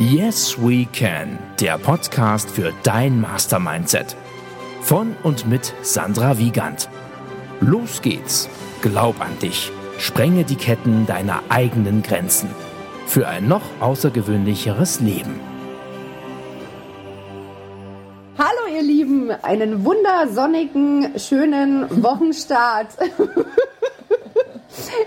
Yes We Can, der Podcast für dein Mastermindset. Von und mit Sandra Wiegand. Los geht's. Glaub an dich. Sprenge die Ketten deiner eigenen Grenzen. Für ein noch außergewöhnlicheres Leben. Hallo ihr Lieben, einen wundersonnigen, schönen Wochenstart.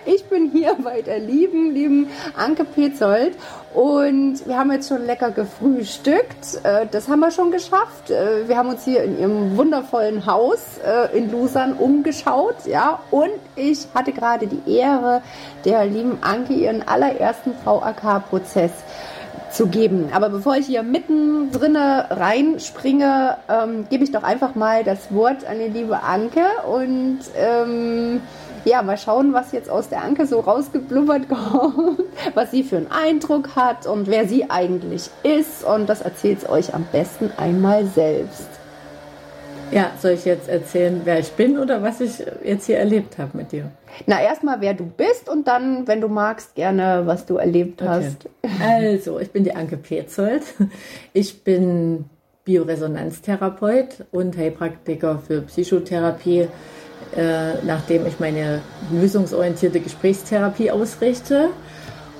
Ich bin hier bei der lieben, lieben Anke Petzold und wir haben jetzt schon lecker gefrühstückt. Äh, das haben wir schon geschafft. Äh, wir haben uns hier in ihrem wundervollen Haus äh, in Lusern umgeschaut, ja. Und ich hatte gerade die Ehre, der lieben Anke ihren allerersten VAK-Prozess zu geben. Aber bevor ich hier mitten drinne reinspringe, ähm, gebe ich doch einfach mal das Wort an die liebe Anke und ähm, ja, mal schauen, was jetzt aus der Anke so rausgeblubbert kommt, was sie für einen Eindruck hat und wer sie eigentlich ist. Und das erzählt euch am besten einmal selbst. Ja, soll ich jetzt erzählen, wer ich bin oder was ich jetzt hier erlebt habe mit dir? Na, erstmal, wer du bist und dann, wenn du magst, gerne, was du erlebt hast. Also, ich bin die Anke Petzold. Ich bin Bioresonanztherapeut und Heilpraktiker für Psychotherapie äh, nachdem ich meine lösungsorientierte Gesprächstherapie ausrichte.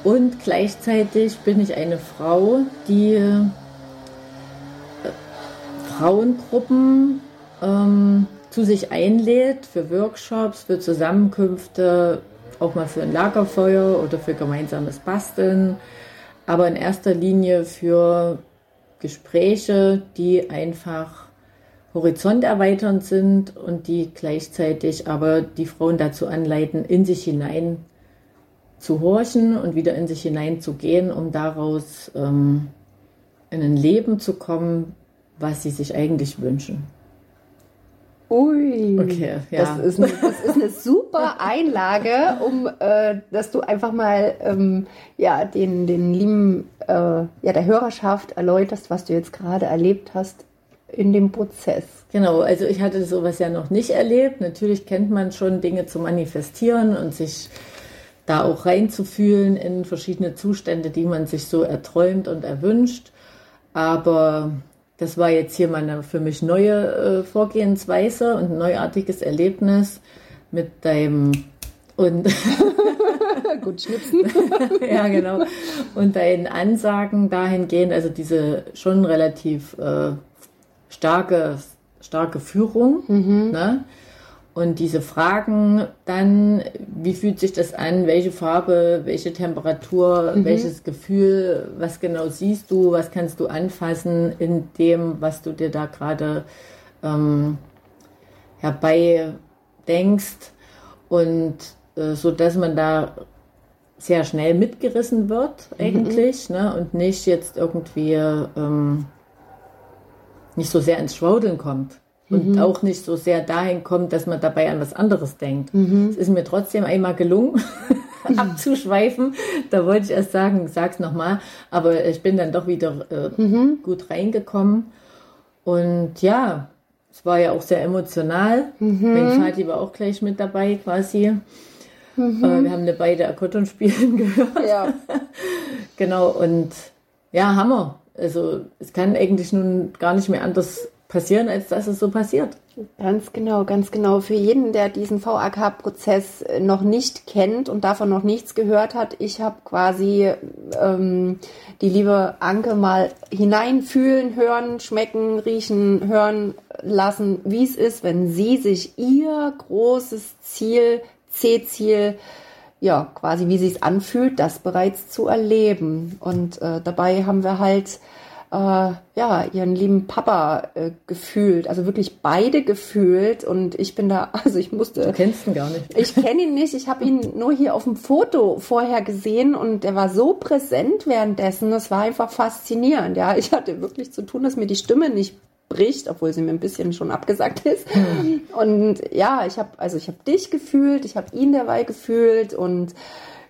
Und gleichzeitig bin ich eine Frau, die äh, Frauengruppen ähm, zu sich einlädt für Workshops, für Zusammenkünfte, auch mal für ein Lagerfeuer oder für gemeinsames Basteln, aber in erster Linie für Gespräche, die einfach horizonterweiternd sind und die gleichzeitig aber die Frauen dazu anleiten, in sich hinein zu horchen und wieder in sich hinein zu gehen, um daraus ähm, in ein Leben zu kommen, was sie sich eigentlich wünschen. Ui, okay, ja. das, ist eine, das ist eine super Einlage, um äh, dass du einfach mal ähm, ja den den lieben äh, ja der Hörerschaft erläuterst, was du jetzt gerade erlebt hast in dem Prozess. Genau, also ich hatte sowas ja noch nicht erlebt. Natürlich kennt man schon Dinge zu manifestieren und sich da auch reinzufühlen in verschiedene Zustände, die man sich so erträumt und erwünscht. Aber das war jetzt hier mal eine für mich neue äh, Vorgehensweise und ein neuartiges Erlebnis mit deinem und gut schnipsen. ja, genau. Und deinen Ansagen dahingehend, also diese schon relativ äh, starke, starke Führung. Mhm. Ne? Und diese Fragen dann, wie fühlt sich das an, welche Farbe, welche Temperatur, mhm. welches Gefühl, was genau siehst du, was kannst du anfassen in dem, was du dir da gerade ähm, herbei denkst. Und äh, so dass man da sehr schnell mitgerissen wird mhm. eigentlich mhm. ne? und nicht jetzt irgendwie ähm, nicht so sehr ins Schwaudeln kommt. Und mhm. auch nicht so sehr dahin kommt, dass man dabei an was anderes denkt. Mhm. Es ist mir trotzdem einmal gelungen, abzuschweifen. Da wollte ich erst sagen, sag's nochmal. Aber ich bin dann doch wieder äh, mhm. gut reingekommen. Und ja, es war ja auch sehr emotional. Mhm. Mein Vati war auch gleich mit dabei quasi. Mhm. Äh, wir haben eine beide Akkordeon spielen gehört. Ja. genau, und ja, Hammer. Also es kann eigentlich nun gar nicht mehr anders passieren, als dass es so passiert. Ganz genau, ganz genau. Für jeden, der diesen VAK-Prozess noch nicht kennt und davon noch nichts gehört hat, ich habe quasi ähm, die liebe Anke mal hineinfühlen, hören, schmecken, riechen, hören lassen, wie es ist, wenn sie sich ihr großes Ziel, C-Ziel, ja, quasi wie sie es anfühlt, das bereits zu erleben. Und äh, dabei haben wir halt äh, ja ihren lieben Papa äh, gefühlt, also wirklich beide gefühlt. Und ich bin da, also ich musste. Du kennst ihn gar nicht. Ich kenne ihn nicht. Ich habe ihn nur hier auf dem Foto vorher gesehen und er war so präsent währenddessen. Das war einfach faszinierend. Ja, ich hatte wirklich zu tun, dass mir die Stimme nicht bricht, obwohl sie mir ein bisschen schon abgesagt ist. Hm. Und ja, ich habe also ich habe dich gefühlt, ich habe ihn dabei gefühlt und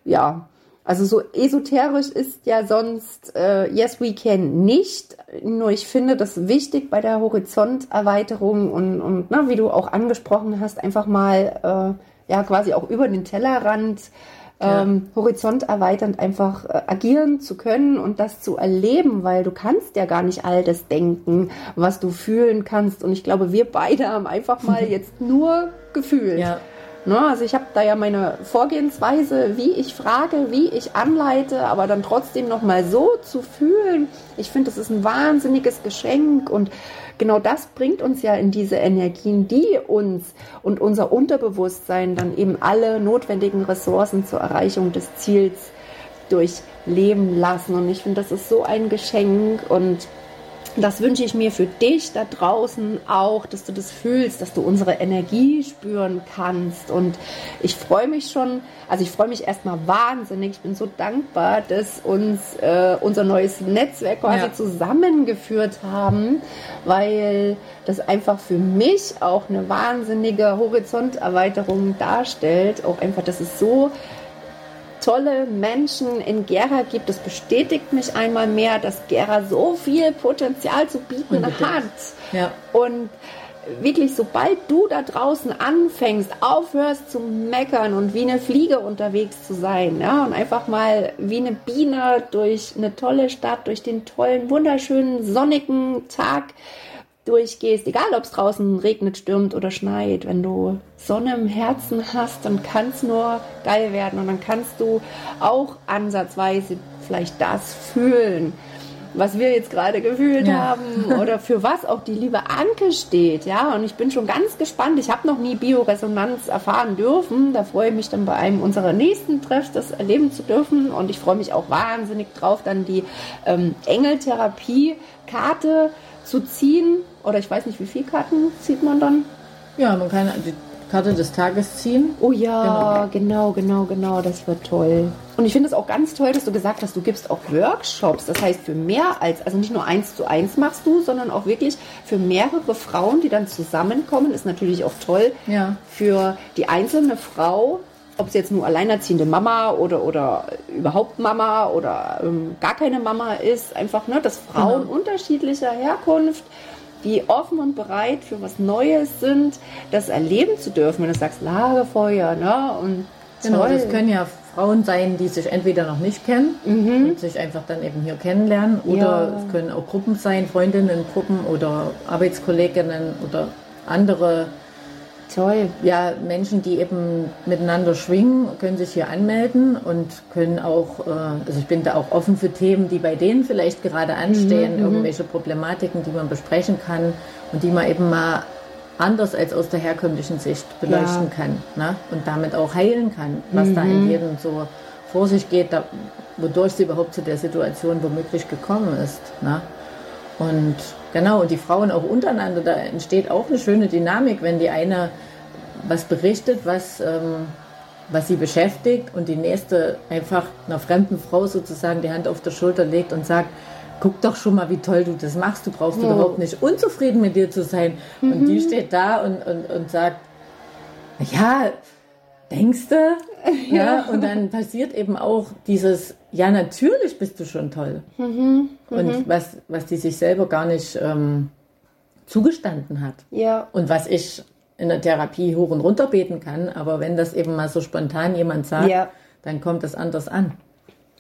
ja, also so esoterisch ist ja sonst äh, Yes We Can nicht. Nur ich finde das wichtig bei der Horizonterweiterung und, und na, wie du auch angesprochen hast, einfach mal äh, ja quasi auch über den Tellerrand ähm, Horizont erweiternd einfach äh, agieren zu können und das zu erleben, weil du kannst ja gar nicht all das denken, was du fühlen kannst. Und ich glaube, wir beide haben einfach mal jetzt nur gefühlt. Ja. Ne, also ich habe da ja meine Vorgehensweise, wie ich frage, wie ich anleite, aber dann trotzdem noch mal so zu fühlen. Ich finde, das ist ein wahnsinniges Geschenk und genau das bringt uns ja in diese Energien, die uns und unser Unterbewusstsein dann eben alle notwendigen Ressourcen zur Erreichung des Ziels durchleben lassen. Und ich finde, das ist so ein Geschenk und das wünsche ich mir für dich da draußen auch, dass du das fühlst, dass du unsere Energie spüren kannst. Und ich freue mich schon, also ich freue mich erstmal wahnsinnig. Ich bin so dankbar, dass uns äh, unser neues Netzwerk quasi Ja. zusammengeführt haben, weil das einfach für mich auch eine wahnsinnige Horizonterweiterung darstellt. Auch einfach, dass es so tolle Menschen in Gera gibt. Das bestätigt mich einmal mehr, dass Gera so viel Potenzial zu bieten Unbedingt. hat. Ja. Und wirklich, sobald du da draußen anfängst, aufhörst zu meckern und wie eine Fliege unterwegs zu sein, ja, und einfach mal wie eine Biene durch eine tolle Stadt, durch den tollen, wunderschönen, sonnigen Tag durchgehst, egal ob es draußen regnet, stürmt oder schneit, wenn du Sonne im Herzen hast, dann kann es nur geil werden und dann kannst du auch ansatzweise vielleicht das fühlen, was wir jetzt gerade gefühlt Ja. haben oder für was auch die liebe Anke steht, ja, und ich bin schon ganz gespannt. Ich habe noch nie Bioresonanz erfahren dürfen. Da freue ich mich dann bei einem unserer nächsten Treffs das erleben zu dürfen und ich freue mich auch wahnsinnig drauf, dann die ähm, Engeltherapie-Karte zu ziehen oder ich weiß nicht, wie viele Karten zieht man dann? Ja, man kann die Karte des Tages ziehen. Oh ja, genau, genau, genau, das wird toll. Und ich finde es auch ganz toll, dass du gesagt hast, du gibst auch Workshops. Das heißt, für mehr als, also nicht nur eins zu eins machst du, sondern auch wirklich für mehrere Frauen, die dann zusammenkommen, ist natürlich auch toll. Ja. Für die einzelne Frau, ob sie jetzt nur alleinerziehende Mama oder, oder überhaupt Mama oder ähm, gar keine Mama ist, einfach, ne, dass Frauen Genau. unterschiedlicher Herkunft die offen und bereit für was Neues sind, das erleben zu dürfen. Wenn du sagst Lagerfeuer, ne? Und Genau, toll. das können ja Frauen sein, die sich entweder noch nicht kennen und sich einfach dann eben hier kennenlernen. Oder Ja. es können auch Gruppen sein, Freundinnengruppen oder Arbeitskolleginnen oder andere toll. ja, Menschen, die eben miteinander schwingen, können sich hier anmelden und können auch, äh, also ich bin da auch offen für Themen, die bei denen vielleicht gerade anstehen, irgendwelche Problematiken, die man besprechen kann und die man eben mal anders als aus der herkömmlichen Sicht beleuchten Ja. kann ne? und damit auch heilen kann, was da in jedem so vor sich geht, da, wodurch sie überhaupt zu der Situation womöglich gekommen ist. Ne? Und genau, und die Frauen auch untereinander, da entsteht auch eine schöne Dynamik, wenn die eine was berichtet, was, ähm, was sie beschäftigt und die nächste einfach einer fremden Frau sozusagen die Hand auf der Schulter legt und sagt, guck doch schon mal, wie toll du das machst, du brauchst überhaupt nicht unzufrieden mit dir zu sein. Und die steht da und, und, und sagt, ja, denkst du? Ja. und dann passiert eben auch dieses, ja, natürlich bist du schon toll. Und was, was die sich selber gar nicht ähm, zugestanden hat. Ja. Und was ich in der Therapie hoch und runter beten kann, aber wenn das eben mal so spontan jemand sagt, Ja. dann kommt das anders an.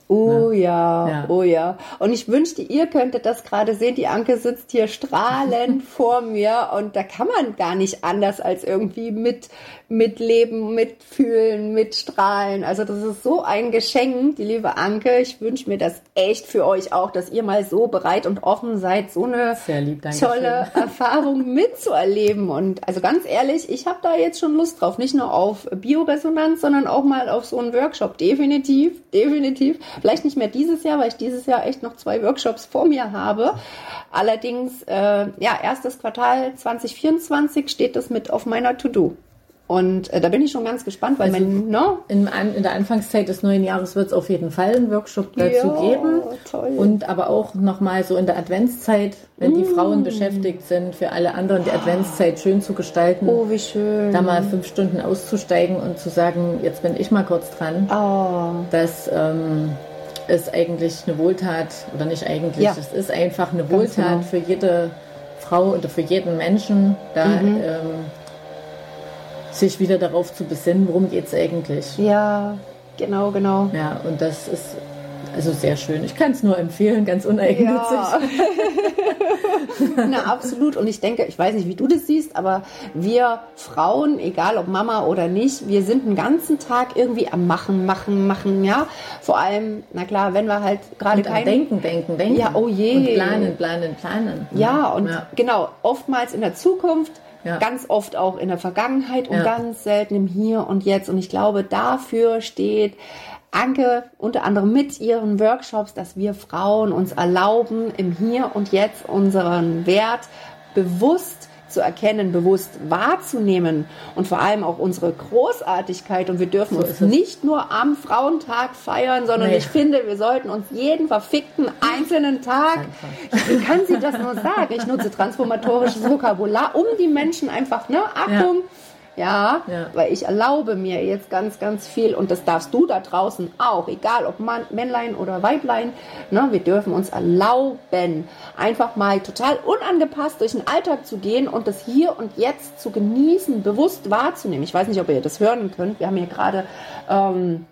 Oh ja, Ja. oh ja. Und ich wünschte, ihr könntet das gerade sehen. Die Anke sitzt hier strahlend vor mir und da kann man gar nicht anders als irgendwie mit, mitleben, mitfühlen, mitstrahlen. Also das ist so ein Geschenk, die liebe Anke. Ich wünsche mir das echt für euch auch, dass ihr mal so bereit und offen seid, so eine Sehr lieb, tolle Erfahrung mitzuerleben. Und also ganz ehrlich, ich habe da jetzt schon Lust drauf. Nicht nur auf Bioresonanz, sondern auch mal auf so einen Workshop. Definitiv, definitiv. Vielleicht nicht mehr dieses Jahr, weil ich dieses Jahr echt noch zwei Workshops vor mir habe. Allerdings, äh, ja, erstes Quartal 2024 steht das mit auf meiner To-Do. Und äh, da bin ich schon ganz gespannt, weil Also- mein, ne? In, in der Anfangszeit des neuen Jahres wird es auf jeden Fall einen Workshop dazu Ja, geben. toll. Und aber auch nochmal so in der Adventszeit, wenn die Frauen beschäftigt sind, für alle anderen die Adventszeit schön zu gestalten. Oh, wie schön. Da mal fünf Stunden auszusteigen und zu sagen, jetzt bin ich mal kurz dran. Oh, Das ähm, ist eigentlich eine Wohltat, oder nicht eigentlich, Ja. es ist einfach eine Ganz Wohltat genau. für jede Frau oder für jeden Menschen, da Mhm. ähm, sich wieder darauf zu besinnen, worum geht es eigentlich. ja. Genau, genau. Ja, und das ist also sehr schön. Ich kann es nur empfehlen, ganz uneigennützig. Ja. Na, absolut. Und ich denke, ich weiß nicht, wie du das siehst, aber wir Frauen, egal ob Mama oder nicht, wir sind den ganzen Tag irgendwie am Machen, Machen, Machen, ja. Vor allem, na klar, wenn wir halt gerade kein... Denken, Denken, Denken. Ja, oh je. Und planen, planen, planen. Ja, und ja. genau, oftmals in der Zukunft, ja. Ganz oft auch in der Vergangenheit und ja. ganz selten im Hier und Jetzt. Und ich glaube, dafür steht Anke unter anderem mit ihren Workshops, dass wir Frauen uns erlauben, im Hier und Jetzt unseren Wert bewusst zu erkennen, bewusst wahrzunehmen und vor allem auch unsere Großartigkeit. Und wir dürfen so uns nicht nur am Frauentag feiern, sondern nee. ich finde, wir sollten uns jeden verfickten einzelnen Tag, wie kann sie das nur sagen? Ich nutze transformatorisches Vokabular, um die Menschen einfach, ne, Achtung, ja ja, ja, weil ich erlaube mir jetzt ganz, ganz viel und das darfst du da draußen auch, egal ob Mann, Männlein oder Weiblein. Ne, wir dürfen uns erlauben, einfach mal total unangepasst durch den Alltag zu gehen und das hier und jetzt zu genießen, bewusst wahrzunehmen. Ich weiß nicht, ob ihr das hören könnt. Wir haben hier gerade ähm,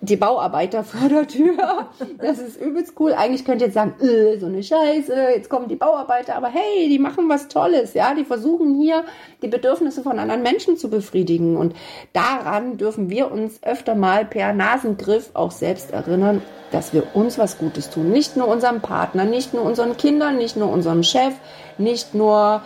die Bauarbeiter vor der Tür. Das ist übelst cool. Eigentlich könnt ihr jetzt sagen, äh, so eine Scheiße, jetzt kommen die Bauarbeiter, aber hey, die machen was Tolles, ja, die versuchen hier die Bedürfnisse von anderen Menschen zu befriedigen und daran dürfen wir uns öfter mal per Nasengriff auch selbst erinnern, dass wir uns was Gutes tun. Nicht nur unserem Partner, nicht nur unseren Kindern, nicht nur unserem Chef, nicht nur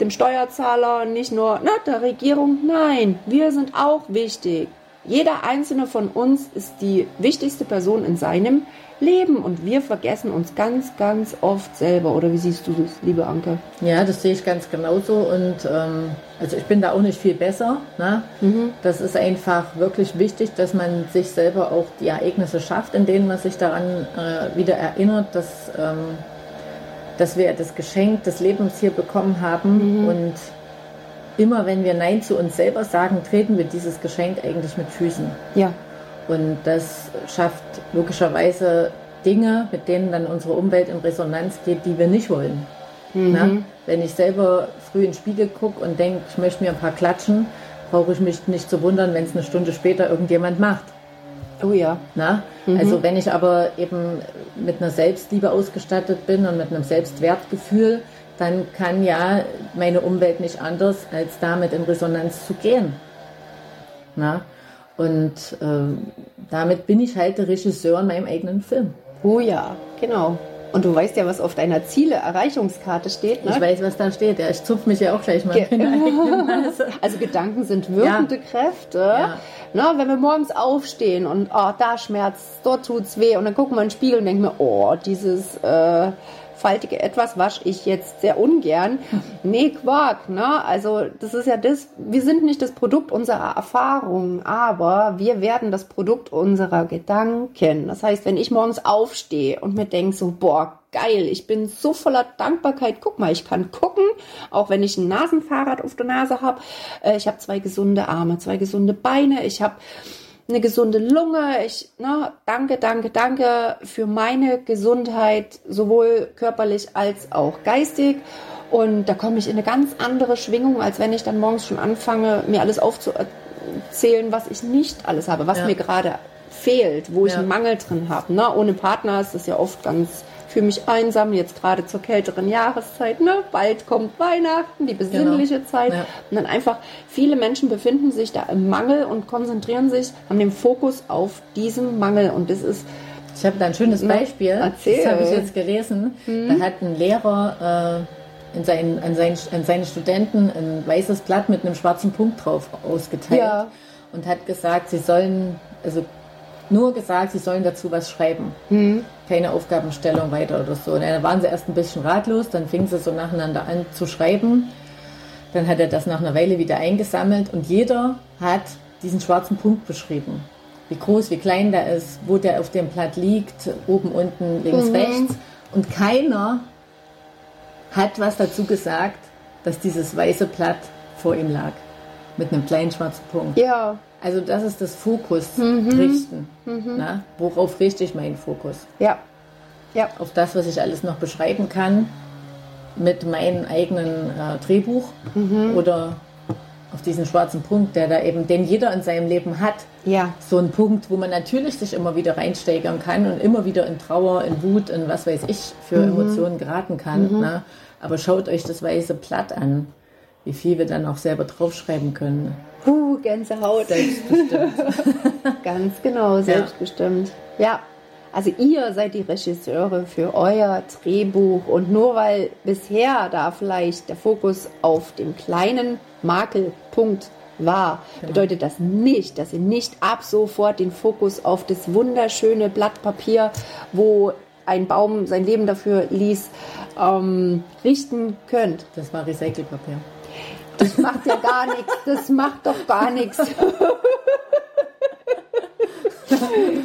dem Steuerzahler, nicht nur na, der Regierung. Nein, wir sind auch wichtig. Jeder einzelne von uns ist die wichtigste Person in seinem Leben und wir vergessen uns ganz, ganz oft selber. Oder wie siehst du das, liebe Anke? Ja, das sehe ich ganz genauso und ähm, also ich bin da auch nicht viel besser. Ne? Mhm. Das ist einfach wirklich wichtig, dass man sich selber auch die Ereignisse schafft, in denen man sich daran äh, wieder erinnert, dass, ähm, dass wir das Geschenk des Lebens hier bekommen haben mhm. und immer wenn wir Nein zu uns selber sagen, treten wir dieses Geschenk eigentlich mit Füßen. Ja. Und das schafft logischerweise Dinge, mit denen dann unsere Umwelt in Resonanz geht, die wir nicht wollen. Mhm. Wenn ich selber früh in den Spiegel gucke und denke, ich möchte mir ein paar klatschen, brauche ich mich nicht zu wundern, wenn es eine Stunde später irgendjemand macht. Oh ja. Na? Mhm. Also wenn ich aber eben mit einer Selbstliebe ausgestattet bin und mit einem Selbstwertgefühl, dann kann ja meine Umwelt nicht anders, als damit in Resonanz zu gehen. Na? Und äh, damit bin ich halt der Regisseur in meinem eigenen Film. Oh ja, genau. Und du weißt ja, was auf deiner Ziele-Erreichungskarte steht, ne? Ich weiß, was da steht. Ja, ich zupfe mich ja auch gleich mal Ge Also Gedanken sind wirkende ja. Kräfte. Ja. Na, wenn wir morgens aufstehen und oh, da schmerzt, dort tut's weh und dann gucken wir in den Spiegel und denken mir, oh, dieses äh, faltige Etwas wasche ich jetzt sehr ungern. Nee, Quark, ne? Also, das ist ja das, wir sind nicht das Produkt unserer Erfahrungen, aber wir werden das Produkt unserer Gedanken. Das heißt, wenn ich morgens aufstehe und mir denke so, boah, geil, ich bin so voller Dankbarkeit. Guck mal, ich kann gucken, auch wenn ich ein Nasenfahrrad auf der Nase habe. Äh, ich habe zwei gesunde Arme, zwei gesunde Beine. Ich habe eine gesunde Lunge. Ich, na, danke, danke, danke für meine Gesundheit, sowohl körperlich als auch geistig. Und da komme ich in eine ganz andere Schwingung, als wenn ich dann morgens schon anfange, mir alles aufzuzählen, was ich nicht alles habe, was ja. mir gerade fehlt, wo ich ja. einen Mangel drin habe. Ne? Ohne Partner ist das ja oft ganz fühle mich einsam, jetzt gerade zur kälteren Jahreszeit, ne? Bald kommt Weihnachten, die besinnliche genau. Zeit. Ja. Und dann einfach, viele Menschen befinden sich da im Mangel und konzentrieren sich, haben den Fokus auf diesem Mangel. Und das ist. Ich habe da ein schönes Beispiel. Erzähl. Das habe ich jetzt gelesen. Mhm. Da hat ein Lehrer äh, in seinen, an, seinen, an seine Studenten ein weißes Blatt mit einem schwarzen Punkt drauf ausgeteilt. Ja. Und hat gesagt, sie sollen, also nur gesagt, sie sollen dazu was schreiben. Mhm. Keine Aufgabenstellung weiter oder so. Und dann waren sie erst ein bisschen ratlos, dann fingen sie so nacheinander an zu schreiben. Dann hat er das nach einer Weile wieder eingesammelt und jeder hat diesen schwarzen Punkt beschrieben. Wie groß, wie klein der ist, wo der auf dem Blatt liegt, oben, unten, links, mhm. rechts. Und keiner hat was dazu gesagt, dass dieses weiße Blatt vor ihm lag. Mit einem kleinen schwarzen Punkt. Ja. Also das ist das Fokus mhm. richten. Mhm. Na? Worauf richte ich meinen Fokus? Ja. ja. Auf das, was ich alles noch beschreiben kann mit meinem eigenen äh, Drehbuch mhm. oder auf diesen schwarzen Punkt, der da eben, den jeder in seinem Leben hat. Ja. So ein Punkt, wo man natürlich sich immer wieder reinsteigern kann und immer wieder in Trauer, in Wut, in was weiß ich für Mhm. Emotionen geraten kann. Ne? Aber schaut euch das weiße Blatt an, wie viel wir dann auch selber draufschreiben können. Puh, Gänsehaut. Selbstbestimmt. Ganz genau, selbstbestimmt. Ja. Also ihr seid die Regisseure für euer Drehbuch und nur weil bisher da vielleicht der Fokus auf dem kleinen Makelpunkt war, bedeutet das nicht, dass ihr nicht ab sofort den Fokus auf das wunderschöne Blatt Papier, wo ein Baum sein Leben dafür ließ, ähm, richten könnt. Das war Recycelpapier. Das macht ja gar nichts. Das macht doch gar nichts.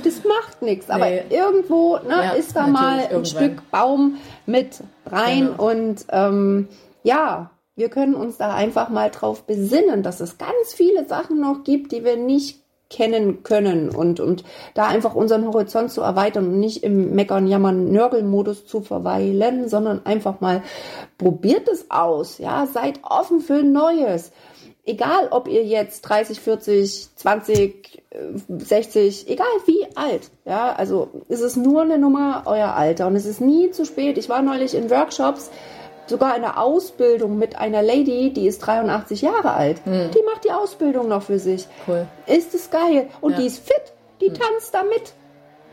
Das macht nichts. Aber Nee. irgendwo ne, Ja, ist da mal ein irgendwann. Stück Baum mit rein. Genau. Und ähm, ja, wir können uns da einfach mal drauf besinnen, dass es ganz viele Sachen noch gibt, die wir nicht kennen können und, und da einfach unseren Horizont zu erweitern und nicht im Meckern, Jammern, Nörgelmodus zu verweilen, sondern einfach mal probiert es aus, ja, seid offen für Neues. Egal, ob ihr jetzt 30, 40, 20, äh, 60, egal wie alt, ja, also es ist nur eine Nummer euer Alter und es ist nie zu spät. Ich war neulich in Workshops, sogar in der Ausbildung mit einer Lady, die ist 83 Jahre alt. Die macht die Ausbildung noch für sich. Cool. Ist es geil. Und Ja. die ist fit. Die tanzt da mit.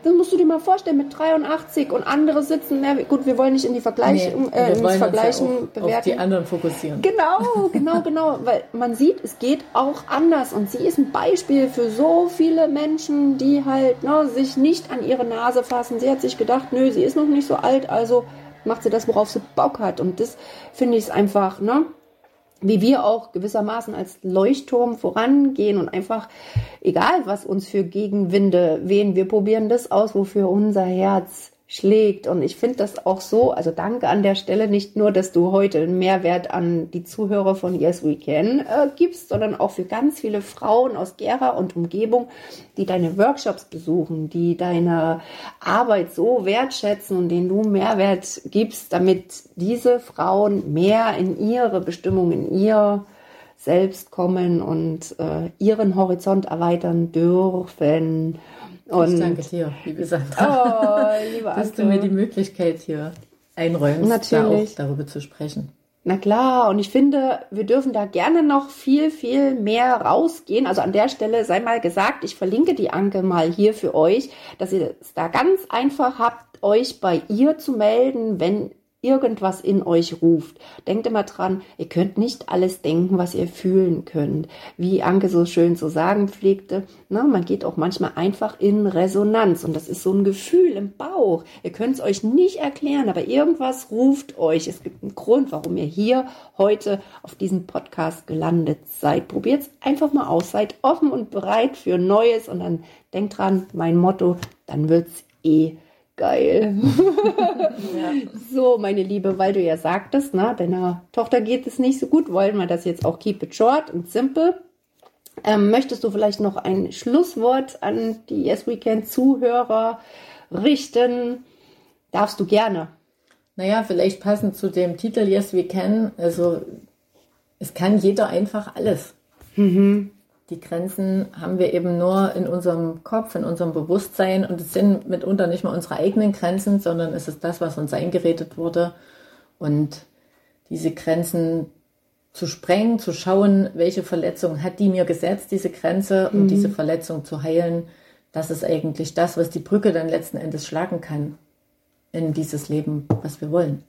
Das musst du dir mal vorstellen, mit 83 und andere sitzen, na gut, wir wollen nicht in die Vergleichung, Nee, äh, ins wollen Vergleichen ja auf, auf bewerten. die anderen fokussieren. Genau, genau, genau, weil man sieht, es geht auch anders und sie ist ein Beispiel für so viele Menschen, die halt ne, sich nicht an ihre Nase fassen. Sie hat sich gedacht, nö, sie ist noch nicht so alt, also macht sie das, worauf sie Bock hat. Und das finde ich einfach, ne, wie wir auch gewissermaßen als Leuchtturm vorangehen und einfach, egal was uns für Gegenwinde wehen, wir probieren das aus, wofür unser Herz schlägt. Und ich finde das auch so, also danke an der Stelle nicht nur, dass du heute einen Mehrwert an die Zuhörer von Yes We Can äh, gibst, sondern auch für ganz viele Frauen aus Gera und Umgebung, die deine Workshops besuchen, die deine Arbeit so wertschätzen und denen du Mehrwert gibst, damit diese Frauen mehr in ihre Bestimmung, in ihr selbst kommen und äh, ihren Horizont erweitern dürfen. Und Ich danke dir, liebe Sandra, Oh, liebe dass du mir die Möglichkeit hier einräumst, Natürlich. da auch darüber zu sprechen. Na klar, und ich finde, wir dürfen da gerne noch viel, viel mehr rausgehen. Also an der Stelle sei mal gesagt, ich verlinke die Anke mal hier für euch, dass ihr es da ganz einfach habt, euch bei ihr zu melden, wenn irgendwas in euch ruft. Denkt immer dran, ihr könnt nicht alles denken, was ihr fühlen könnt. Wie Anke so schön zu sagen pflegte, na, man geht auch manchmal einfach in Resonanz und das ist so ein Gefühl im Bauch. Ihr könnt es euch nicht erklären, aber irgendwas ruft euch. Es gibt einen Grund, warum ihr hier heute auf diesem Podcast gelandet seid. Probiert es einfach mal aus, seid offen und bereit für Neues und dann denkt dran, mein Motto, dann wird's eh geil. So, meine Liebe, weil du ja sagtest, na, deiner Tochter geht es nicht so gut, wollen wir das jetzt auch keep it short und simple. Ähm, möchtest du vielleicht noch ein Schlusswort an die Yes Weekend Zuhörer richten? Darfst du gerne. Naja, vielleicht passend zu dem Titel Yes We Can. Also es kann jeder einfach alles. Die Grenzen haben wir eben nur in unserem Kopf, in unserem Bewusstsein und es sind mitunter nicht mal unsere eigenen Grenzen, sondern es ist das, was uns eingeredet wurde. Und diese Grenzen zu sprengen, zu schauen, welche Verletzung hat die mir gesetzt, diese Grenze, und diese Verletzung zu heilen, das ist eigentlich das, was die Brücke dann letzten Endes schlagen kann in dieses Leben, was wir wollen.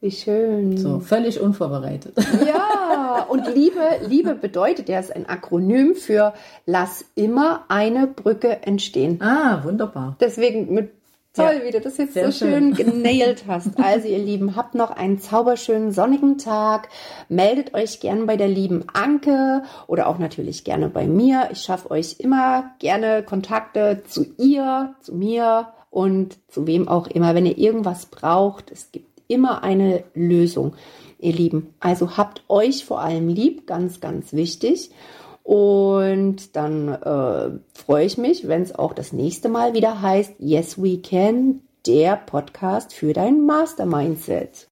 Wie schön. So, völlig unvorbereitet. Ja, und Liebe, Liebe bedeutet ja, ist ein Akronym für lass immer eine Brücke entstehen. Ah, wunderbar. Deswegen mit toll, Ja, wie du das jetzt so schön schön. genailt hast. Also ihr Lieben, habt noch einen zauberschönen sonnigen Tag. Meldet euch gern bei der lieben Anke oder auch natürlich gerne bei mir. Ich schaffe euch immer gerne Kontakte zu ihr, zu mir und zu wem auch immer. Wenn ihr irgendwas braucht, es gibt immer eine Lösung, ihr Lieben. Also habt euch vor allem lieb, ganz, ganz wichtig. Und dann äh, freue ich mich, wenn es auch das nächste Mal wieder heißt Yes We Can, der Podcast für dein Master Mindset.